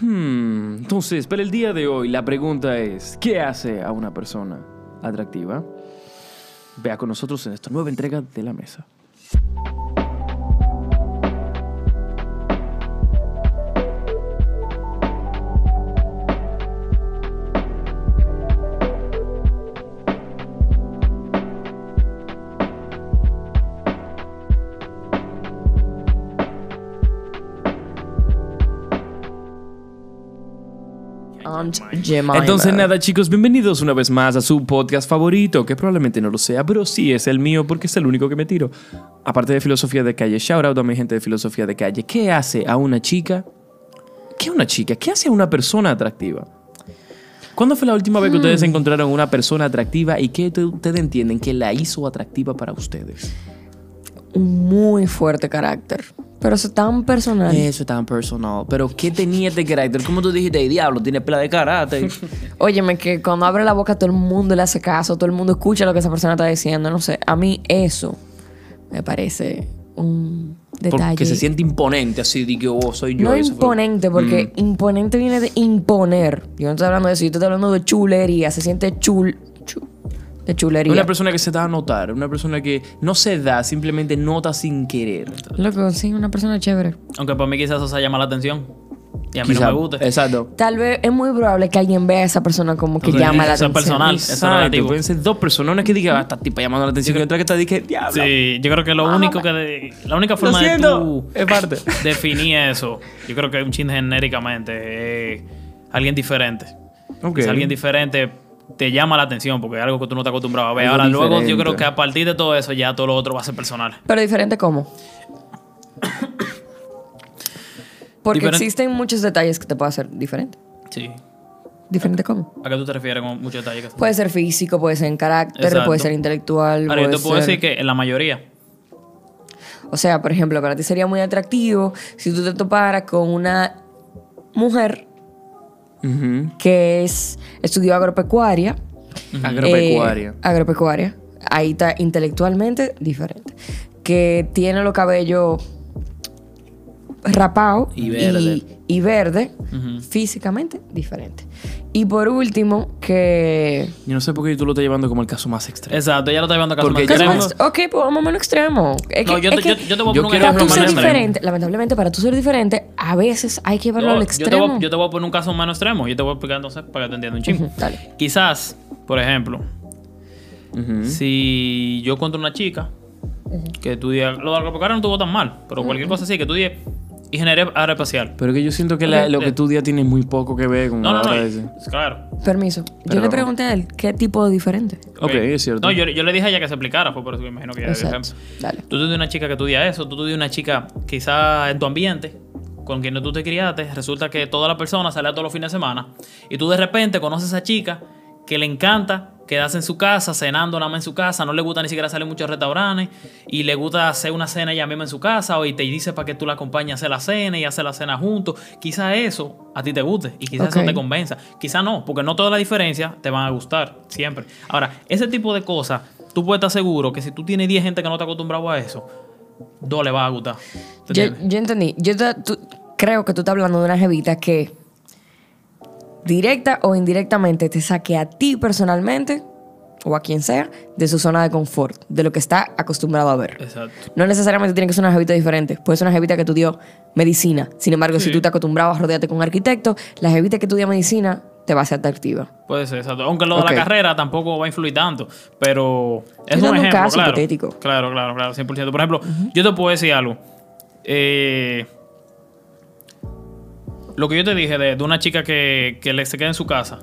Hmm, entonces, para el día de hoy, la pregunta es: ¿qué hace a una persona atractiva? Vea con nosotros en esta nueva entrega de la mesa. Aunt Jemima. Entonces, nada, chicos, bienvenidos una vez más a su podcast favorito, que probablemente no lo sea, pero sí es el mío porque es el único que me tiro. Aparte de filosofía de calle, shout out a mi gente de filosofía de calle. ¿Qué hace a una chica? ¿Qué una chica? ¿Qué hace a una persona atractiva? ¿Cuándo fue la última vez que ustedes encontraron una persona atractiva y qué te- ustedes entienden que la hizo atractiva para ustedes? Un muy fuerte carácter. Pero eso es tan personal. Eso es tan personal. Pero ¿qué tenía este carácter? ¿Cómo tú dijiste, "Ey, diablo, tiene pela de carácter? Óyeme, que cuando abre la boca todo el mundo le hace caso, todo el mundo escucha lo que esa persona está diciendo. No sé, a mí eso me parece un detalle. Porque se siente imponente, así de que oh, soy yo. no fue- imponente, porque imponente viene de imponer. Yo no estoy hablando de eso, yo estoy hablando de chulería. Se siente chul, chu- de chulería. Una persona que se da a notar, una persona que no se da, simplemente nota sin querer. Loco, sí, una persona chévere. Aunque para mí quizás eso se llama la atención. Y a mí Quizá- no me gusta. Exacto. Tal vez es muy probable que alguien vea a esa persona como que Sí, llama la es atención. personal. Es Exacto. Pueden ser dos personas, una que diga, ah, esta tipa llamando la atención, y otra que está dije, diablo. Sí, yo creo que lo único que... de- la única Lo forma de tú Es parte. definir eso, yo creo que un chin genéricamente es alguien diferente. Ok. Si alguien diferente te llama la atención porque es algo que tú no estás acostumbrado a ver. Algo Ahora, luego yo creo que a partir de todo eso ya todo lo otro va a ser personal. Pero diferente cómo? Porque Diferente- existen muchos detalles que te pueden hacer diferente. Sí. ¿Diferente cómo? ¿A qué tú te refieres con muchos detalles? que son? Puede ser físico, puede ser en carácter, Exacto. puede ser intelectual. Ahora, yo te puedo ser- decir que en la mayoría. O sea, por ejemplo, para ti sería muy atractivo si tú te toparas con una mujer Que es estudió agropecuaria. Agropecuaria. eh, agropecuaria. Ahí está intelectualmente diferente. Que tiene los cabellos rapados Y verde. y, y verde, Ujú. físicamente diferente. Y por último, que... Yo no sé por qué tú lo estás llevando como el caso más extremo. Exacto, ya lo está llevando a caso Porque más yo ¿Qué extremo. más? Ok, pues vamos a menos extremo. Es No, que- yo es te- que yo- yo te voy a yo poner un tú más diferente, lamentablemente para tú ser diferente, a veces hay que llevarlo Yo, al yo te extremo. voy, yo te voy a poner un caso menos extremo. Yo te voy a explicar entonces para que te entiendas un chingo. Dale. Quizás, por ejemplo, si yo encuentro una chica que estudia. Lo de agropecuario no estuvo tan mal, pero cualquier cosa así, que estudie ingeniería aeroespacial. Pero que yo siento que la- lo que eh. tú dices tiene muy poco que ver con No, no, la no. hora de ese. Claro. Permiso. Yo le pregunté a él qué tipo de diferente. Ok, es cierto. No, yo, yo le dije a ella que se explicara, fue por eso que me imagino que ella dio Exacto. ejemplo. Dale. Tú estudias una chica que estudia eso, tú estudias una chica quizás en tu ambiente, con quien tú te criaste, resulta que toda la persona sale a todos los fines de semana y tú de repente conoces a esa chica que le encanta quedarse en su casa, cenando nada más en su casa, no le gusta ni siquiera salir a muchos restaurantes y le gusta hacer una cena ella misma en su casa o y te dice para que tú la acompañes a hacer la cena y hacer la cena juntos. Quizás eso a ti te guste y quizás eso te convenza. Quizás no, porque no todas las diferencias te van a gustar siempre. Ahora, ese tipo de cosas, tú puedes estar seguro que si tú tienes 10 gente que no está acostumbrado a eso, dos le va a gustar. ¿Te Yo, entendí. Yo te- tú- creo que tú estás hablando de una jevita que directa o indirectamente te saque a ti personalmente o a quien sea de su zona de confort, de lo que está acostumbrado a ver. Exacto. No necesariamente tiene que ser una jevita diferente. Puede ser una jevita que estudió medicina. Sin embargo, si tú te acostumbrabas a rodearte con un arquitecto, la jevita que estudia medicina te va a ser atractiva. Puede ser, exacto. Aunque lo de la carrera tampoco va a influir tanto. Pero es Estoy un dando un ejemplo. caso claro. hipotético. Claro, claro, claro, 100%. Por ejemplo, yo te puedo decir algo. Eh, lo que yo te dije de, de una chica que, que le se queda en su casa.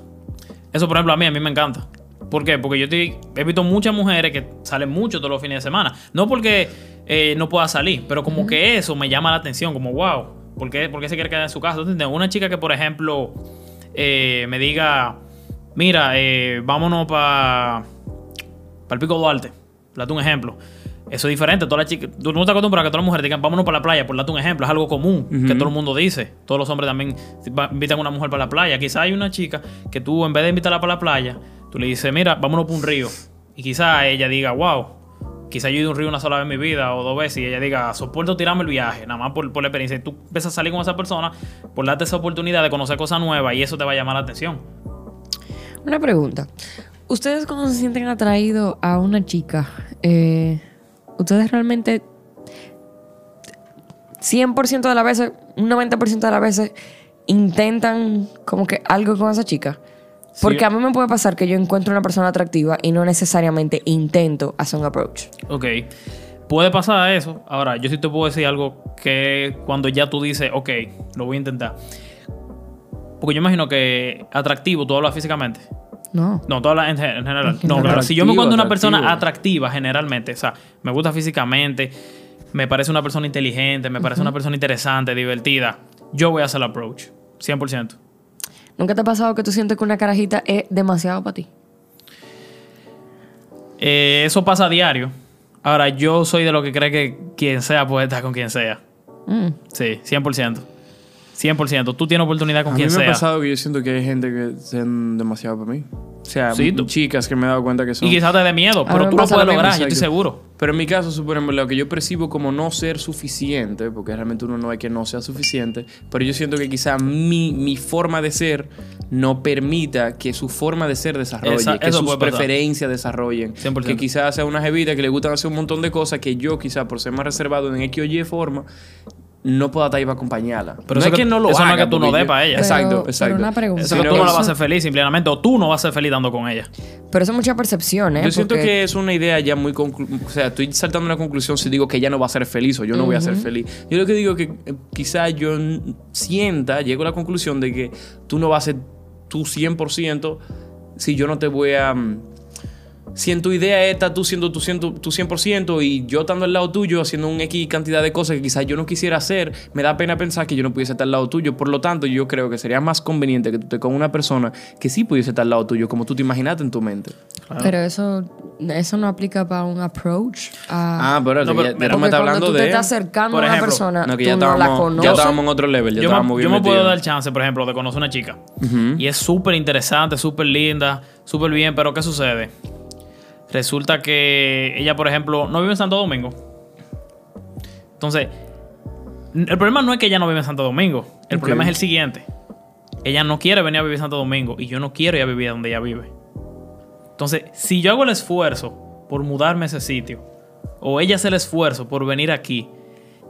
Eso, por ejemplo, a mí, a mí me encanta. ¿Por qué? Porque yo te- he visto muchas mujeres que salen mucho todos los fines de semana. No porque eh, no pueda salir, pero como que eso me llama la atención. Como, wow, ¿por qué, por qué se quiere quedar en su casa? ¿Tú entiendes? Una chica que, por ejemplo, eh, me diga, mira, eh, vámonos para el Pico Duarte. Date un ejemplo. Eso es diferente. Todas las chicas, tú no te acostumbras a que todas las mujeres digan, vámonos para la playa, por darte un ejemplo. Es algo común que todo el mundo dice. Todos los hombres también invitan a una mujer para la playa. Quizá hay una chica que tú, en vez de invitarla para la playa, tú le dices, mira, vámonos para un río. Y quizá ella diga, wow, quizá yo he ido a un río una sola vez en mi vida o dos veces y ella diga, soporto tirarme el viaje, nada más por, por la experiencia. Y tú empiezas a salir con esa persona por darte esa oportunidad de conocer cosas nuevas y eso te va a llamar la atención. Una pregunta. ¿Ustedes cuando se sienten atraídos a una chica, eh, ustedes realmente 100% de las veces, un 90% de las veces, intentan como que algo con esa chica? Porque Sí. a mí me puede pasar que yo encuentro una persona atractiva y no necesariamente intento hacer un approach. Ok. Puede pasar eso. Ahora, yo sí te puedo decir algo que cuando ya tú dices, ok, lo voy a intentar. Porque yo imagino que atractivo, tú hablas físicamente. No. No, tú hablas en, gen- en general. En No, claro. Si yo me encuentro una persona atractiva, generalmente, o sea, me gusta físicamente, me parece una persona inteligente, me parece una persona interesante, divertida, yo voy a hacer el approach. 100%. ¿Nunca te ha pasado que tú sientes que una carajita es demasiado para ti? Eh, eso pasa a diario. Ahora, yo soy de lo que cree que quien sea puede estar con quien sea. Mm. Sí, 100%. 100%. Tú tienes oportunidad con a mí quien me ha sea. pasado que yo siento que hay gente que sean demasiado para mí. O sea, Sí, tú- chicas que me he dado cuenta que son... Y quizás te dé miedo, pero tú lo puedes lograr, yo estoy seguro. Pero en mi caso, suponemos lo que yo percibo como no ser suficiente, porque realmente uno no es que no sea suficiente, pero yo siento que quizá mi, mi forma de ser no permita que su forma de ser desarrolle, Esa- que sus preferencias desarrollen. 100%. Que quizás sea una jevita que le gustan hacer un montón de cosas que yo quizá por ser más reservado en X o Y forma, no pueda estar ahí para acompañarla. Pero no eso es que, que- no lo eso no es haga, que tú no des yo- pa' ella. Exacto, Pero- exacto. pero una pregunta. Eso que no, tú no la vas a hacer feliz simplemente, o tú no vas a ser feliz dando con ella. Pero eso es mucha percepción, ¿eh? Yo siento Porque- que es una idea ya muy... conclu- O sea, estoy saltando una conclusión si digo que ella no va a ser feliz o yo no voy a ser feliz. Yo lo que digo es que eh, quizá yo sienta, llego a la conclusión de que tú no vas a ser tú 100% si yo no te voy a... mm, Si en tu idea está tú siendo tu, ciento- tu 100% y yo estando al lado tuyo haciendo un X cantidad de cosas que quizás yo no quisiera hacer, me da pena pensar que yo no pudiese estar al lado tuyo. Por lo tanto, yo creo que sería más conveniente que tú estés con una persona que sí pudiese estar al lado tuyo, como tú te imaginaste en tu mente. Pero eso, eso no aplica para un approach. a- Ah, pero, No, ya- pero ya tú me cuando hablando tú te de... estás acercando por a una persona, No, que tú ya no la estábamos, ya conoces. estábamos en otro level, ya yo estábamos me, bien yo me puedo dar chance, por ejemplo, de conocer una chica. Y es súper interesante, súper linda, súper bien, pero ¿qué sucede? Resulta que ella, por ejemplo, no vive en Santo Domingo. Entonces, el problema no es que ella no vive en Santo Domingo. El problema es el siguiente. Ella no quiere venir a vivir en Santo Domingo y yo no quiero ir a vivir donde ella vive. Entonces, si yo hago el esfuerzo por mudarme a ese sitio, o ella hace el esfuerzo por venir aquí,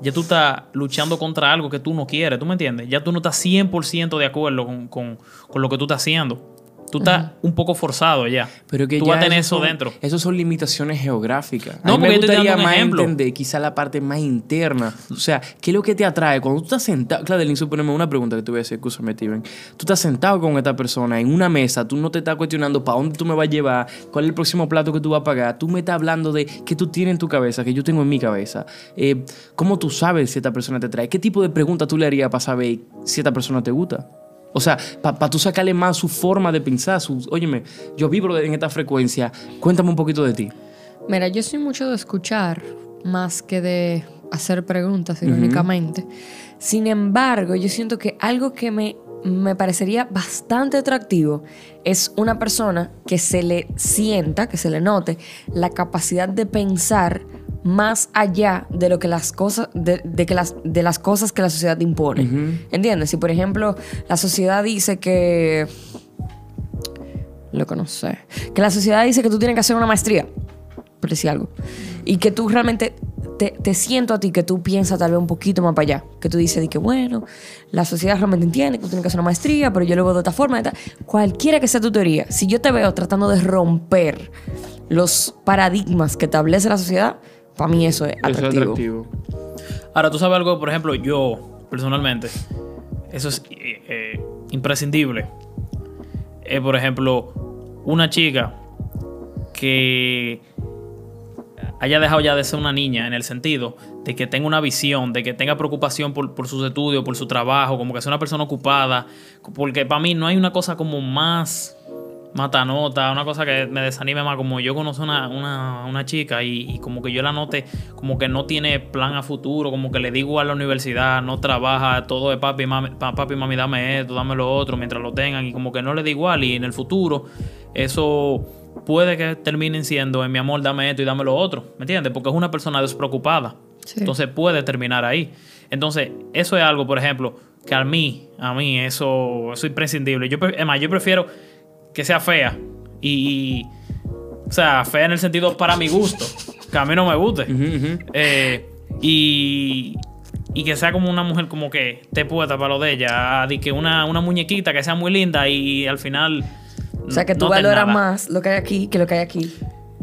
ya tú estás luchando contra algo que tú no quieres, ¿tú me entiendes? Ya tú no estás 100% de acuerdo con, con- con lo que tú estás haciendo. Tú estás un poco forzado ya. Pero que tú ya vas a tener eso son- dentro. Esos son limitaciones geográficas. No, a mí porque me te gustaría más ejemplo. entender quizá la parte más interna. O sea, ¿qué es lo que te atrae? Cuando tú estás sentado... Claudelín, suponemos una pregunta que te voy a hacer, escúchame, Steven. Tú estás sentado con esta persona en una mesa, tú no te estás cuestionando para dónde tú me vas a llevar, cuál es el próximo plato que tú vas a pagar. Tú me estás hablando de qué tú tienes en tu cabeza, que yo tengo en mi cabeza. Eh, ¿Cómo tú sabes si esta persona te atrae? ¿Qué tipo de pregunta tú le harías para saber si esta persona te gusta? O sea, para tú sacarle más su forma de pensar, su, óyeme, yo vibro en esta frecuencia, cuéntame un poquito de ti. Mira, yo soy mucho de escuchar más que de hacer preguntas, irónicamente. Sin embargo, yo siento que algo que me, me parecería bastante atractivo es una persona que se le sienta, que se le note la capacidad de pensar más allá de lo que las cosas de, de que las de las cosas que la sociedad impone. ¿Entiendes? Si por ejemplo la sociedad dice que lo que no sé. Que la sociedad dice que tú tienes que hacer una maestría, por decir algo. Y que tú realmente te, te siento a ti que tú piensas tal vez un poquito más para allá. Que tú dices de que, bueno, la sociedad realmente entiende que tú tienes que hacer una maestría, pero yo lo veo de otra forma. de. Cualquiera que sea tu teoría, si yo te veo tratando de romper los paradigmas que establece la sociedad, para mí eso es Eso es atractivo. atractivo. Ahora, tú sabes algo, por ejemplo, yo, personalmente, eso es eh, eh, imprescindible. Eh, por ejemplo, una chica que haya dejado ya de ser una niña en el sentido de que tenga una visión, de que tenga preocupación por, por sus estudios, por su trabajo, como que sea una persona ocupada. Porque para mí no hay una cosa como más matanota, una cosa que me desanime más, como yo conozco una, una, una chica y, como que yo la note como que no tiene plan a futuro, como que le digo a la universidad, no trabaja, todo de papi, mami, pa- papi, mami, dame esto, dame lo otro, mientras lo tengan, y como que no le da igual, y en el futuro eso puede que terminen siendo en mi amor, dame esto y dame lo otro. ¿Me entiendes? Porque es una persona despreocupada. Sí. Entonces puede terminar ahí. Entonces, eso es algo, por ejemplo, que a mí, a mí, eso, eso es imprescindible. Yo, es más, yo prefiero que sea fea. Y, y- o sea, fea en el sentido para mi gusto. Que a mí no me guste. Eh, y, y que sea como una mujer como que te puesta para lo de ella. De que una, una muñequita que sea muy linda y al final. O sea, que tú no valoras nada. más lo que hay aquí que lo que hay aquí.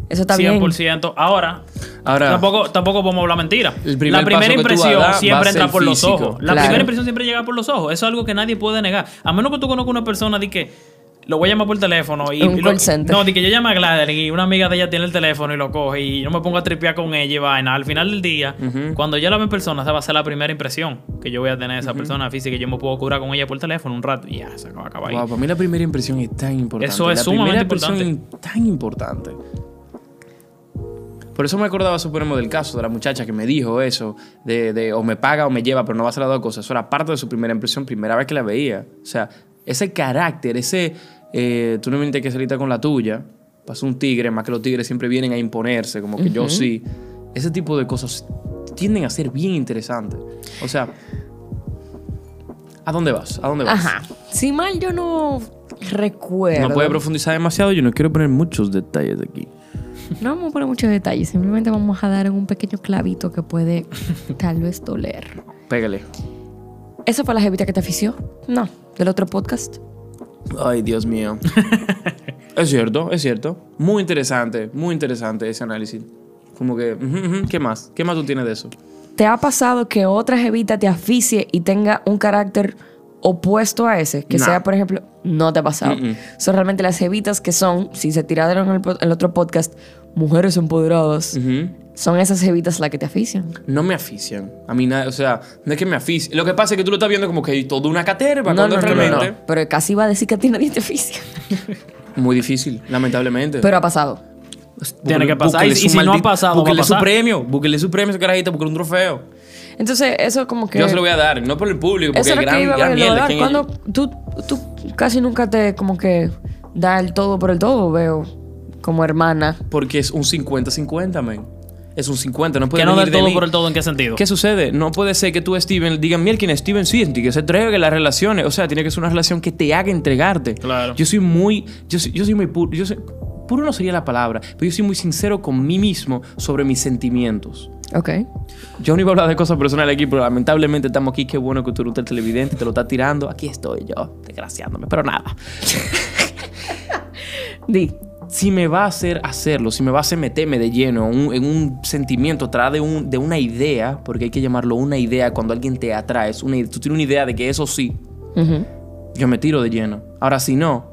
Eso está bien. 100%. Ahora, Ahora- tampoco, tampoco podemos hablar mentira. La primera impresión siempre entra por los ojos. La Claro. primera impresión siempre llega por los ojos. Eso es algo que nadie puede negar. A menos que tú conozcas una persona de que lo voy a llamar por teléfono y, Un y lo- call center. no, de que yo llame a Gladys y una amiga de ella tiene el teléfono y lo coge y yo me pongo a tripear con ella y vaina. Al final del día, cuando yo la veo en persona, esa va a ser la primera impresión que yo voy a tener de esa persona física. Yo me puedo curar con ella por teléfono un rato y ya, se acaba, acaba ahí. Wow, para mí la primera impresión es tan importante. Eso es la sumamente primera impresión es tan importante. Por eso me acordaba, suponemos, del caso de la muchacha que me dijo eso, de, de o me paga o me lleva, pero no va a ser las dos cosas. Eso era parte de su primera impresión, primera vez que la veía. O sea, ese carácter, ese, eh, tú no me que saliste con la tuya, pasó un tigre, más que los tigres siempre vienen a imponerse, como que yo sí. Ese tipo de cosas tienden a ser bien interesantes. O sea, ¿a dónde vas? ¿A dónde vas? Ajá. Si mal yo no recuerdo. No puede profundizar demasiado, yo no quiero poner muchos detalles aquí. No vamos a poner muchos detalles. Simplemente vamos a dar un pequeño clavito que puede tal vez doler. Pégale. ¿Esa fue la jevita que te afició? No. ¿Del otro podcast? Ay, Dios mío. es cierto, es cierto. Muy interesante, muy interesante ese análisis. Como que, ¿qué más? ¿Qué más tú tienes de eso? ¿Te ha pasado que otra jevita te aficie y tenga un carácter opuesto a ese? Que sea, por ejemplo, no te ha pasado. Mm-mm. Son realmente las jevitas que son, si se tiraron en el, otro podcast, mujeres empoderadas. Ujú. Son esas jevitas las que te afician. No me afician. A mí nada, o sea, no es que me aficien. Lo que pasa es que tú lo estás viendo como que hay toda una caterva, No, cuando no, no, no, realmente... no. Pero casi iba a decir que a ti nadie te. Muy difícil, lamentablemente. Pero ha pasado. Tiene que pasar. Y- su si no ha pasado, va a Búsquele su premio. Búsquele su premio, ese carajito, búsquele un trofeo. Entonces, eso como que... Yo se lo voy a dar, no por el público, porque Eso es gran, que iba a gran ver, mierda. ¿quién- Cuando tú, tú casi nunca te como que da el todo por el todo, veo, como hermana. Porque es un 50-50, men. Es un 50, no puede Que no venir del de todo mí. por el todo, ¿en qué sentido? ¿Qué sucede? No puede ser que tú, Steven, digan, mira, quién Steven sí, que se entregue las relaciones. O sea, tiene que ser una relación que te haga entregarte. Claro. Yo soy muy, yo soy, yo soy muy puro. Yo soy- puro no sería la palabra, pero yo soy muy sincero con mí mismo sobre mis sentimientos. Ok. Yo no iba a hablar de cosas personales aquí, pero lamentablemente estamos aquí. Qué bueno que tú eres el televidente, te lo estás tirando. Aquí estoy yo, desgraciándome, pero nada. Di. Si me va a hacer hacerlo, si me va a hacer meterme de lleno en un, en un sentimiento, traer de, un, de una idea, porque hay que llamarlo una idea cuando alguien te atrae, una, tú tienes una idea de que eso sí, yo me tiro de lleno. Ahora, si no,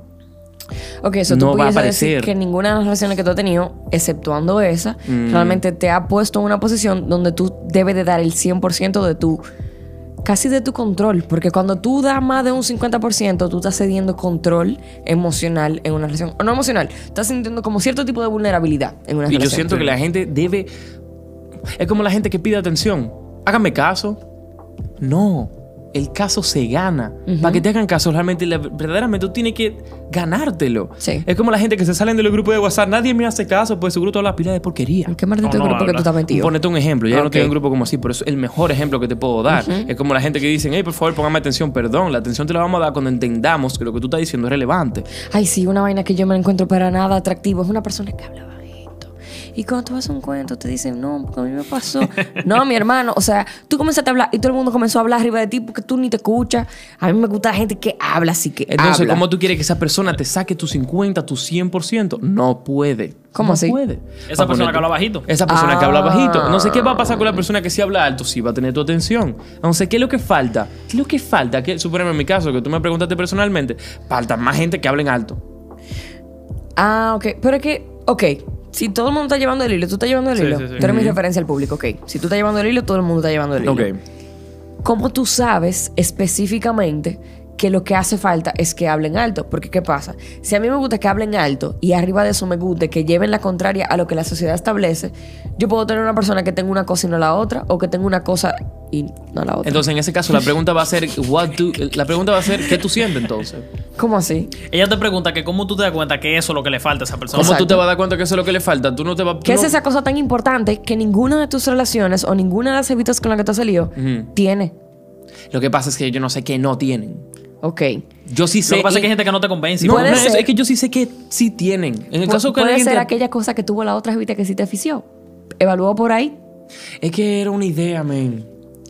Ok, eso No tú va a decir aparecer. que ninguna de las relaciones que tú has tenido, exceptuando esa, Mm. realmente te ha puesto en una posición donde tú debes de dar el 100% de tu, casi de tu control. Porque cuando tú das más de un 50%, tú estás cediendo control emocional en una relación. O no emocional, estás sintiendo como cierto tipo de vulnerabilidad en una y yo relación. siento que la gente debe... Es como la gente que pide atención. Hágame caso. No. El caso se gana. Para que te hagan caso, realmente, la- verdaderamente, tú tienes que ganártelo. Sí. Es como la gente que se salen de los grupos de WhatsApp. Nadie me hace caso, pues seguro toda la pila de porquería. ¿En qué maldito No, no, grupo que tú estás metido? Ponete un ejemplo. Ya yo no Ok. estoy en un grupo como así, pero es el mejor ejemplo que te puedo dar. Es como la gente que dicen, hey, por favor, póngame atención. Perdón, la atención te la vamos a dar cuando entendamos que lo que tú estás diciendo es relevante. Ay, sí, una vaina que yo me encuentro para nada atractivo. Es una persona que habla. Y cuando tú vas a un cuento, te dicen, no, porque a mí me pasó. no, mi hermano, o sea, tú comenzaste a hablar y todo el mundo comenzó a hablar arriba de ti porque tú ni te escuchas. A mí me gusta la gente que habla, así que Entonces, habla. ¿cómo tú quieres que esa persona te saque tu 50, tu 100%? No puede. ¿Cómo no así? puede. Esa persona ponerte- que habla bajito. Esa persona que habla Ah. bajito. No sé qué va a pasar con la persona que sí habla alto. Sí va a tener tu atención. Entonces, ¿qué es lo que falta? ¿Qué es lo que falta? Que, suponemos en mi caso, que tú me preguntaste personalmente, falta más gente que hablen alto. Ah, ok. Pero es que, ok. Si todo el mundo está llevando el hilo, tú estás llevando el Sí, hilo. sí, sí. Tú eres mi referencia al público, ok. Si tú estás llevando el hilo, todo el mundo está llevando el hilo. Ok. ¿Cómo tú sabes específicamente que lo que hace falta es que hablen alto. Porque, ¿qué pasa? Si a mí me gusta que hablen alto y arriba de eso me guste que lleven la contraria a lo que la sociedad establece, yo puedo tener una persona que tenga una cosa y no la otra, o que tenga una cosa y no la otra. Entonces, en ese caso, la pregunta va a ser, what do- la pregunta va a ser, ¿qué tú sientes entonces? ¿Cómo así? Ella te pregunta que cómo tú te das cuenta que eso es lo que le falta a esa persona. ¿Cómo tú te vas a dar cuenta que eso es lo que le falta? Tú no te vas ¿Qué es esa cosa tan importante que ninguna de tus relaciones o ninguna de las evitas con las que tú has salido tiene? Lo que pasa es que yo no sé qué no tienen. Ok. Yo sí sé. Lo que pasa es que hay gente que no te convence. No, no, es, ser. es que yo sí sé que sí tienen. En el Pu- caso que puede ser te- aquella cosa que tuvo la otra evita que sí te afició. Evaluó por ahí. Es que era una idea, man.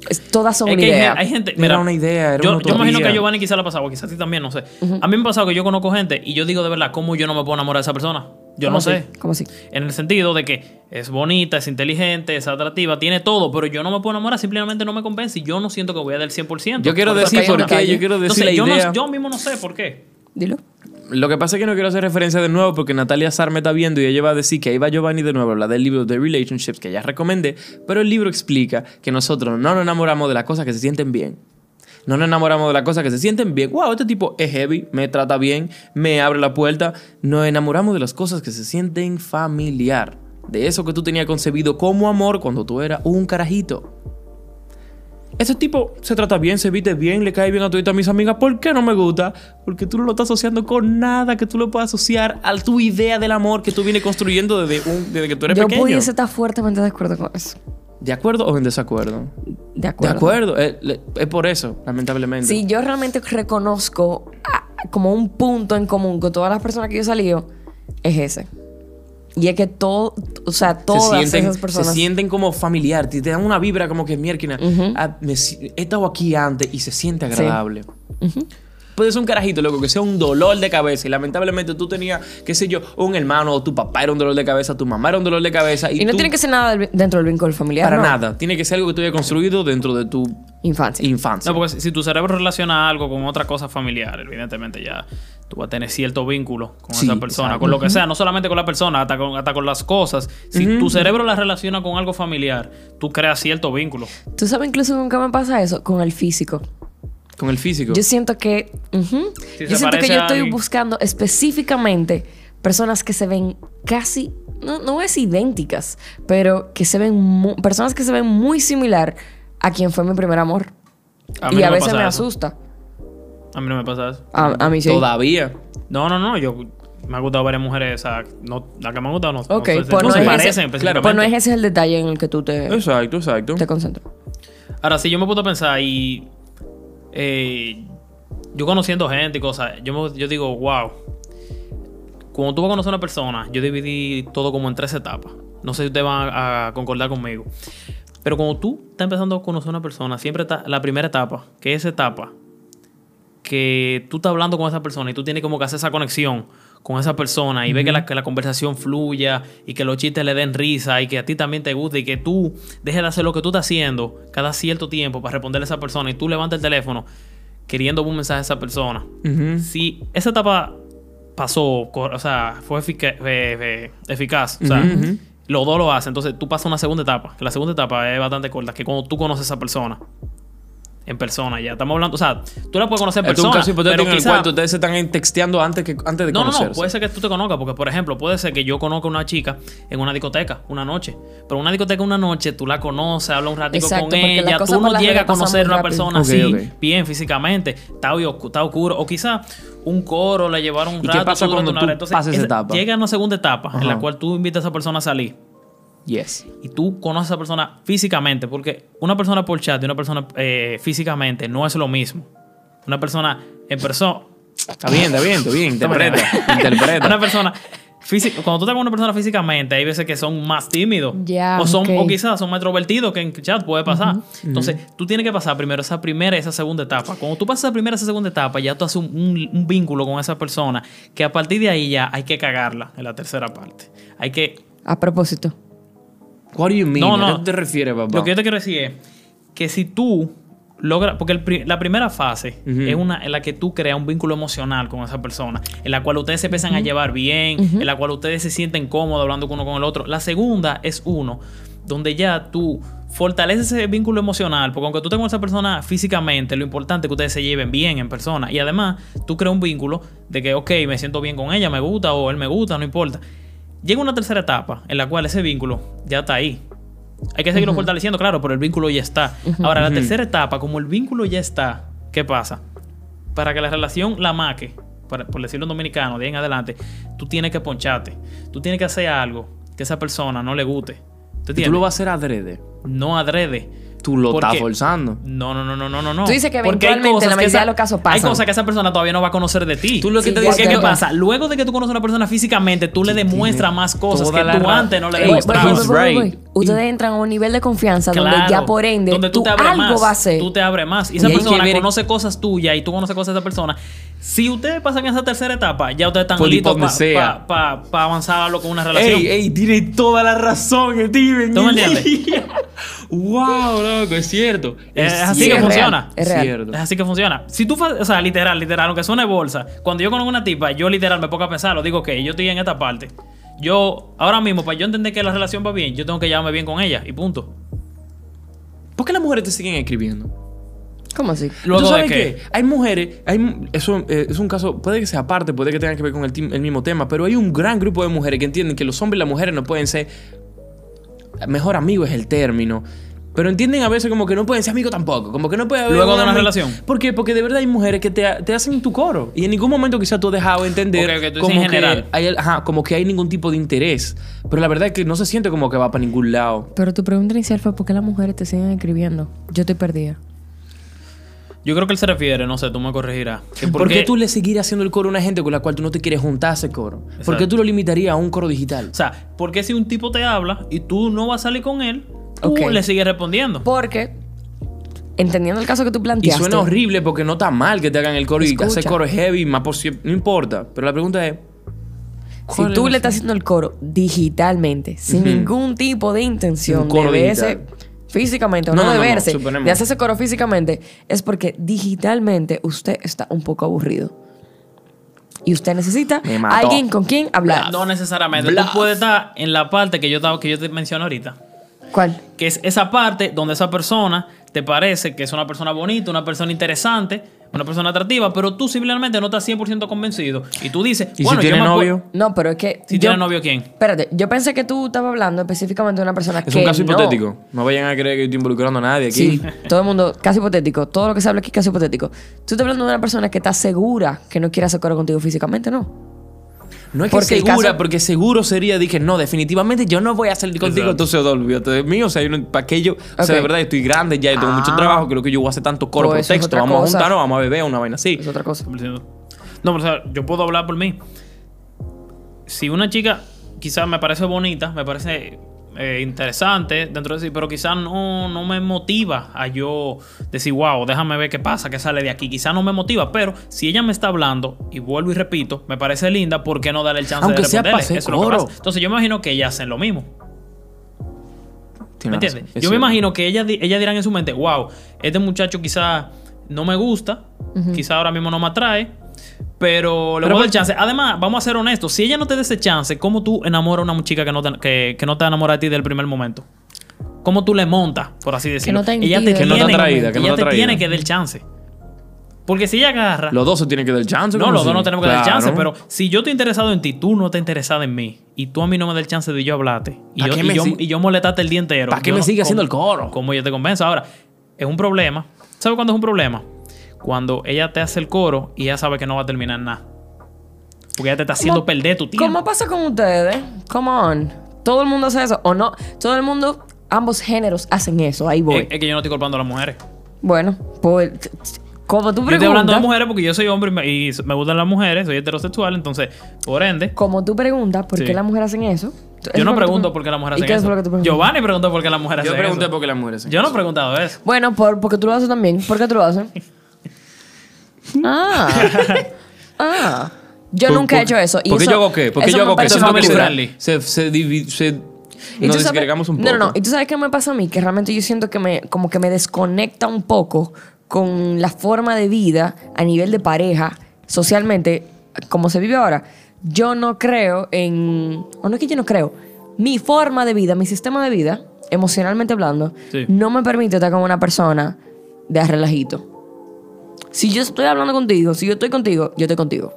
Es- todas son Es una que hay, idea. hay gente. Era Mira, una idea, era yo, una yo imagino que a Giovanni quizá le ha pasado, quizás a ti también, no sé. A mí me ha pasado que yo conozco gente y yo digo de verdad, ¿cómo yo no me puedo enamorar de esa persona? Yo ¿Cómo no sé. así? ¿Cómo así? En el sentido de que es bonita, es inteligente, es atractiva, tiene todo, pero yo no me puedo enamorar, simplemente no me convence y yo no siento que voy a dar el 100%. Yo quiero decir por qué, yo quiero decir Entonces, la yo, no- idea. yo mismo no sé por qué. Dilo. Lo que pasa es que no quiero hacer referencia de nuevo porque Natalia Sar me está viendo y ella va a decir que ahí va Giovanni de nuevo a hablar del libro de Relationships que ya recomendé, pero el libro explica que nosotros no nos enamoramos de las cosas que se sienten bien. No nos enamoramos de las cosas que se sienten bien. Wow, este tipo es heavy, me trata bien, me abre la puerta. Nos enamoramos de las cosas que se sienten familiar. De eso que tú tenías concebido como amor cuando tú eras un carajito. Ese tipo se trata bien, se viste bien, le cae bien a todas mis amigas. ¿Por qué no me gusta? Porque tú no lo estás asociando con nada que tú lo puedas asociar a tu idea del amor que tú vienes construyendo desde, un- desde que tú eres Yo pequeño. pudiese estar fuertemente de acuerdo con eso. ¿De acuerdo o en desacuerdo? De acuerdo. De acuerdo. Es, le- es por eso, lamentablemente. Si yo realmente reconozco ah, como un punto en común con todas las personas que yo he salido, es ese. Y es que todo, o sea, se todas sienten, esas personas. se sienten como familiar, te, dan una vibra como que mierda. he estado aquí antes y se siente agradable. Puede ser un carajito, loco, que sea un dolor de cabeza. Y lamentablemente tú tenías, qué sé yo, un hermano o tu papá era un dolor de cabeza, tu mamá era un dolor de cabeza. Y, y no tú- tiene que ser nada dentro del vínculo familiar. Para no. nada. Tiene que ser algo que tú hayas construido dentro de tu Infancia. infancia. No, porque si- si tu cerebro relaciona algo con otra cosa familiar, evidentemente ya tú vas a tener cierto vínculo con Sí, esa persona, exacto. con lo que sea, no solamente con la persona, hasta con, hasta con las cosas. Si tu cerebro la relaciona con algo familiar, tú creas cierto vínculo. ¿Tú sabes incluso con qué me pasa eso? Con el físico. Con el físico. Yo siento que. Si yo siento que yo estoy alguien. buscando específicamente personas que se ven casi. No, no es idénticas, pero que se ven. personas que se ven muy similar a quien fue mi primer amor. A mí y no a me veces me eso. asusta. A mí no me pasa eso. A, a mí sí. Todavía. No, no, no, yo me ha gustado varias mujeres, o sea, no, la que me ha gustado no, no Ok, sé, pues no no se es parecen ese-. Pues no es ese el detalle en el que tú te, Exacto, exacto. te concentras. Ahora, si yo me puedo pensar y. eh, yo conociendo gente y cosas, yo, yo digo, wow. Cuando tú vas a conocer a una persona, yo dividí todo como en tres etapas. No sé si ustedes van a concordar conmigo. Pero cuando tú estás empezando a conocer a una persona, siempre está la primera etapa, que es esa etapa que tú estás hablando con esa persona y tú tienes como que hacer esa conexión con esa persona y ver que la, que la conversación fluya y que los chistes le den risa y que a ti también te guste y que tú dejes de hacer lo que tú estás haciendo cada cierto tiempo para responderle a esa persona y tú levantas el teléfono queriendo un mensaje a esa persona. Si esa etapa pasó, o sea, fue efica- eh, eficaz, o sea, los dos lo hacen, entonces tú pasas a una segunda etapa, que la segunda etapa es bastante corta, que cuando tú conoces a esa persona en persona ya. Estamos hablando, o sea, tú la puedes conocer en Esto es un persona, caso hipotético pero en el quizá- cual ustedes se están texteando antes, que, antes de no, no, conocerse. no, puede ser que tú te conozcas, porque por ejemplo, puede ser que yo conozca a una chica en una discoteca una noche, pero una discoteca una noche tú la conoces, hablas un ratico Exacto, con ella, tú no llegas a conocer a una persona así, bien físicamente, está, está oscuro, o quizá un coro le llevaron un ¿Y qué rato, pasa cuando tú. Entonces, pasas esa etapa? Llega a una segunda etapa en la cual tú invitas a esa persona a salir Yes. y tú conoces a esa persona físicamente, porque una persona por chat y una persona eh, físicamente no es lo mismo. Una persona en persona. Está bien, está bien, está bien. Interpreta, Una interpreta. persona. físi- Cuando tú estás con una persona físicamente, hay veces que son más tímidos. Ya, o, son, o quizás son más extrovertidos que en chat puede pasar. Entonces, tú tienes que pasar primero esa primera y esa segunda etapa. Cuando tú pasas esa primera y esa segunda etapa, ya tú haces un, un- un vínculo con esa persona que a partir de ahí ya hay que cagarla en la tercera parte. Hay que A propósito. What do you mean? No, ¿A no. qué te refieres, papá? Lo que yo te quiero decir es que si tú logras, porque el la primera fase es una en la que tú creas un vínculo emocional con esa persona, en la cual ustedes se empiezan a llevar bien, en la cual ustedes se sienten cómodos hablando con uno con el otro. La segunda es uno donde ya tú fortalece ese vínculo emocional, porque aunque tú tengas a esa persona físicamente, lo importante es que ustedes se lleven bien en persona. Y además, tú creas un vínculo de que, ok, me siento bien con ella, me gusta, o él me gusta, no importa. Llega una tercera etapa en la cual ese vínculo ya está ahí. Hay que seguirlo fortaleciendo, claro, pero el vínculo ya está. Ahora, la tercera etapa, como el vínculo ya está, ¿qué pasa? Para que la relación la maque, por, por decirlo en dominicano, de ahí en adelante, tú tienes que poncharte. Tú tienes que hacer algo que a esa persona no le guste. ¿Tú Y tú lo vas a hacer adrede. No adrede. Tú lo ¿Por estás forzando. No, no, no, no, no, no, no. Tú dices que Porque hay eventualmente cosas la que mayoría esa- de los casos pasan. Hay cosas que esa persona todavía no va a conocer de ti. Tú lo que Sí, te dices ¿qué pasa? Luego de que tú conoces a una persona físicamente, tú le demuestras más cosas que tú antes no le demostrabas. Ustedes entran a un nivel de confianza donde ya por ende donde tú, te abres algo más, va a ser. Tú te abres más. Y esa Y persona conoce cosas tuyas y tú conoces cosas de esa persona. Si ustedes pasan esa tercera etapa, ya ustedes están Por listos donde sea. para avanzarlo con una relación. Ey, ey, tiene toda la razón, Steven. ¿Tú me entiendes? wow, loco, es cierto. Es así Sí, que es funciona. real, es. Cierto. Es así que funciona. Si tú, o sea, literal, literal, aunque suene bolsa, cuando yo conozco una tipa, yo literal me pongo a pensarlo, digo, ok, yo estoy en esta parte. Yo, ahora mismo, para yo entender que la relación va bien, yo tengo que llevarme bien con ella y punto. ¿Por qué las mujeres te siguen escribiendo? ¿Cómo así? Luego ¿Tú sabes de qué? que, Hay mujeres, hay, eso eh, es un caso, puede que sea aparte, puede que tenga que ver con el, el mismo tema, pero hay un gran grupo de mujeres que entienden que los hombres y las mujeres no pueden ser, mejor amigo es el término, pero entienden a veces como que no pueden ser amigos tampoco, como que no puede haber Luego de una relación. ¿Por qué? Porque de verdad hay mujeres que te, te hacen tu coro y en ningún momento quizás tú has dejado de entender Ok, ok, tú dices como, en que general. hay, ajá, como que hay ningún tipo de interés, pero la verdad es que no se siente como que va para ningún lado. Pero tu pregunta inicial fue ¿por qué las mujeres te siguen escribiendo? Yo te perdía. Yo creo que él se refiere, no sé, tú me corregirás. ¿Por qué tú le seguirías haciendo el coro a una gente con la cual tú no te quieres juntar a ese coro? ¿Por qué tú lo limitarías a un coro digital? O sea, ¿por qué si un tipo te habla y tú no vas a salir con él, tú le sigues respondiendo? Porque, entendiendo el caso que tú Y planteaste. suena horrible porque no está mal que te hagan el coro y Escucha. hacer coro es heavy, más por si- no importa. Pero la pregunta es. Si ¿cuál tú le estás haciendo el coro digitalmente, sin ningún tipo de intención Un coro de digital. Físicamente o No, no, no, de no, no, verse, suponemos. de hacer ese coro físicamente, es porque digitalmente usted está un poco aburrido. Y usted necesita alguien con quien hablar. No necesariamente. Bluff. Tú puedes estar en la parte que yo, que yo te menciono ahorita. ¿Cuál? Que es esa parte donde esa persona te parece que es una persona bonita, una persona interesante, una persona atractiva, pero tú simplemente no estás 100% convencido. Y tú dices, ¿Y bueno, si yo tiene me novio? No, pero es que. Si yo- tiene novio, ¿quién? Espérate, yo pensé que tú estabas hablando específicamente de una persona Es que. un caso no. hipotético. No vayan a creer que yo estoy involucrando a nadie aquí. Sí, todo el mundo, casi hipotético. Todo lo que se habla aquí es casi hipotético. Tú estás hablando de una persona que está segura que no quiere hacer coro contigo físicamente, ¿no? No es que Porque segura, caso- porque seguro sería, dije, no, definitivamente yo no voy a salir contigo, Exacto. entonces olvídate de mí. O sea, yo no- ¿para qué yo? O sea, de verdad, yo estoy grande ya, yo tengo mucho Ah. trabajo, creo que yo voy a hacer tanto coro Pues por texto. Vamos cosa. a juntarnos, vamos a beber, una vaina así. Es otra cosa. 100%. No, pero o sea, yo puedo hablar por mí. Si una chica quizás me parece bonita, me parece eh, interesante dentro de sí, pero quizás no, no me motiva a yo decir, wow, déjame ver qué pasa, qué sale de aquí. Quizás no me motiva, pero si ella me está hablando, y vuelvo y repito, me parece linda, ¿por qué no darle el chance Aunque de sea responderle? hacer Eso es lo que pasa. Entonces yo me imagino que ellas hacen lo mismo. ¿Me entiendes? Yo me imagino que ellas, ellas dirán en su mente, wow, este muchacho quizás no me gusta, quizás ahora mismo no me atrae, pero le Pero voy a dar por- chance. Además, vamos a ser honestos, si ella no te da ese chance, ¿cómo tú enamoras a una chica que no te, que, que no te enamora de ti del primer momento? ¿Cómo tú le montas, por así decirlo? no te ella te Que no te tiene, que no ella te te tiene que dar el chance. Porque si ella agarra... Los dos se tienen que dar el chance. No, ¿cómo los dos no tenemos que dar chance, pero si yo estoy interesado en ti, tú no estás interesado en mí, y tú a mí no me das el chance de yo hablarte, y ¿Pa' yo, y yo, si- y yo molestarte el día entero. ¿Pa' qué me no- sigue haciendo ¿cómo- el coro? Como yo te convenzo. Ahora, es un problema. ¿Sabes cuándo es un problema? Cuando ella te hace el coro y ella sabe que no va a terminar nada. Porque ella te está haciendo perder tu tiempo. ¿Cómo pasa con ustedes? Come on. ¿Todo el mundo hace eso? ¿O no? Todo el mundo, ambos géneros hacen eso. Ahí voy. Es, es que yo no estoy culpando a las mujeres. Bueno, pues. Como tú Yo estoy hablando de preguntas. mujeres porque yo soy hombre y me, y me gustan las mujeres, soy heterosexual, entonces, por ende, Como tú preguntas por Sí. qué las mujeres hacen eso. yo no pregunto por qué las mujeres ¿Y hacen qué es eso. lo que tú preguntas? Giovanni preguntó por qué las mujeres Yo hacen pregunté eso. por qué las mujeres hacen Yo no he preguntado eso. Bueno, por, porque tú lo haces también. ¿Por qué tú lo haces? Ah. ah. Yo ¿Por- nunca he por- hecho eso. Y ¿Por qué eso- yo hago qué? ¿Por qué eso yo me hago qué? Eso es que family se, se, se, divi- se- Y nos un poco. No, no, no. Y tú sabes qué me pasa a mí, que realmente yo siento que me, como que me desconecta un poco con la forma de vida a nivel de pareja, socialmente, como se vive ahora. Yo no creo en. O no es que yo no creo. Mi forma de vida, mi sistema de vida, emocionalmente hablando, Sí. no me permite estar con una persona de relajito. Si yo estoy hablando contigo, si yo estoy contigo, yo estoy contigo.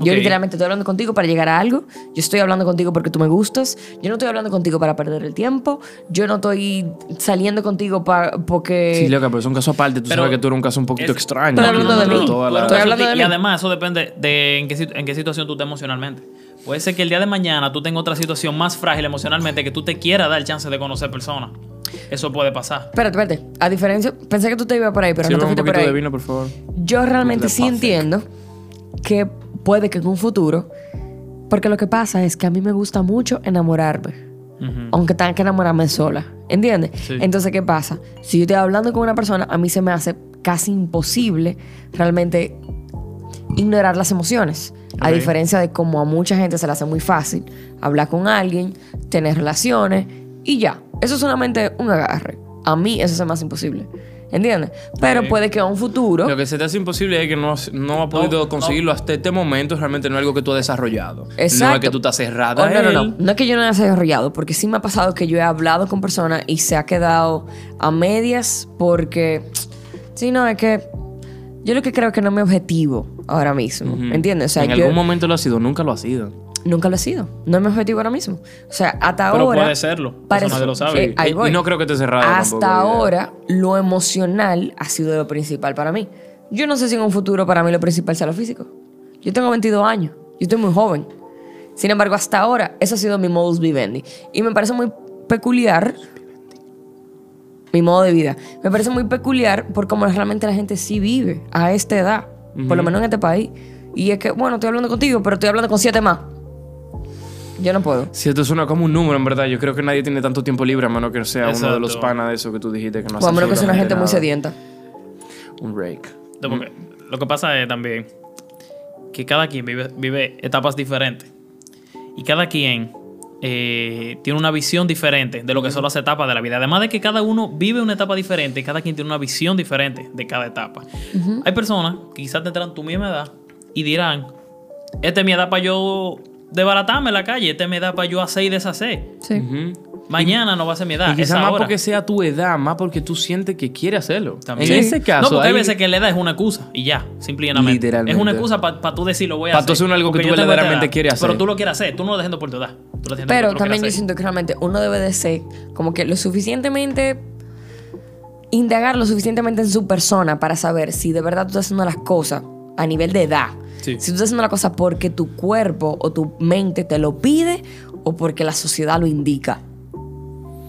Yo literalmente estoy hablando contigo para llegar a algo. Yo estoy hablando contigo porque tú me gustas. Yo no estoy hablando contigo para perder el tiempo. Yo no estoy saliendo contigo para porque... Sí, loca, pero es un caso aparte. Tú Pero sabes que tú eres un caso un poquito es- extraño. Estoy hablando de mí. la- Estoy hablando de y mí. además eso depende de en qué, en qué situación tú estés emocionalmente. Puede ser que el día de mañana tú tengas otra situación más frágil emocionalmente que tú te quieras dar chance de conocer personas. Eso puede pasar. Espérate, espérate. A diferencia... Pensé que tú te ibas por ahí, pero no te un fuiste por poquito ahí. de vino, por favor. Yo realmente sí entiendo que puede que en un futuro... Porque lo que pasa es que a mí me gusta mucho enamorarme. Aunque tenga que enamorarme sola. ¿Entiendes? Sí. Entonces, ¿qué pasa? Si yo estoy hablando con una persona, a mí se me hace casi imposible realmente ignorar las emociones. A diferencia de como a mucha gente se le hace muy fácil hablar con alguien, tener relaciones y ya. Eso es solamente un agarre. A mí eso se me hace imposible. ¿Entiendes? Pero Ok. puede que a un futuro... Lo que se te hace imposible es que no, has- no ha podido no. conseguirlo hasta este momento. Realmente no es algo que tú has desarrollado. No es Exacto. que tú estás cerrada. Oh, no, no, no. No es que yo no haya desarrollado, porque sí me ha pasado que yo he hablado con personas y se ha quedado a medias porque. Sí, no, es que. Yo lo que creo que no es mi objetivo ahora mismo. Ujú. ¿Entiendes? O sea, en yo algún momento lo ha sido, nunca lo ha sido. Nunca lo he sido. No es mi objetivo ahora mismo. O sea, hasta Pero ahora. puede serlo. Eso parece- nadie lo sabe. Eh, ahí Y- voy. Y no creo que esté cerrado. Hasta tampoco, ahora, lo emocional ha sido lo principal para mí. Yo no sé si en un futuro para mí lo principal sea lo físico. Yo tengo 22 años. Yo estoy muy joven. Sin embargo, hasta ahora, eso ha sido mi modus vivendi. Y me parece muy peculiar. Mi modo de vida. Me parece muy peculiar por cómo realmente la gente sí vive a esta edad. Por lo menos en este país. Y es que, bueno, estoy hablando contigo, pero estoy hablando con siete más. Yo no puedo. Si esto suena como un número, en verdad, yo creo que nadie tiene tanto tiempo libre a menos que sea uno de los panas de eso que tú dijiste que no O a hace menos que sea una gente muy sedienta. Un rake. No, porque Lo que pasa es también que cada quien vive, vive etapas diferentes. Y cada quien eh, tiene una visión diferente de lo que son las etapas de la vida. Además de que cada uno vive una etapa diferente, cada quien tiene una visión diferente de cada etapa. Hay personas que quizás tendrán tu misma edad y dirán, esta es mi edad para yo desbaratarme en la calle, esta es mi edad para yo hacer y deshacer. Sí. Mañana no va a ser mi edad, Y es quizás más porque sea tu edad, más porque tú sientes que quieres hacerlo. También. En ese caso, No, porque hay veces que la edad es una excusa y ya, simplemente. Literalmente. Es una excusa para tú decir lo voy a Pa' hacer. tú hacer algo que tú verdaderamente quieres hacer. Pero tú lo quieres hacer, tú no lo haciendo por tu edad. Tú lo Pero lo también yo siento que realmente uno debe de ser como que lo suficientemente indagar lo suficientemente en su persona para saber si de verdad tú estás haciendo las cosas a nivel de edad. Sí. Si tú estás haciendo la cosa porque tu cuerpo o tu mente te lo pide o porque la sociedad lo indica.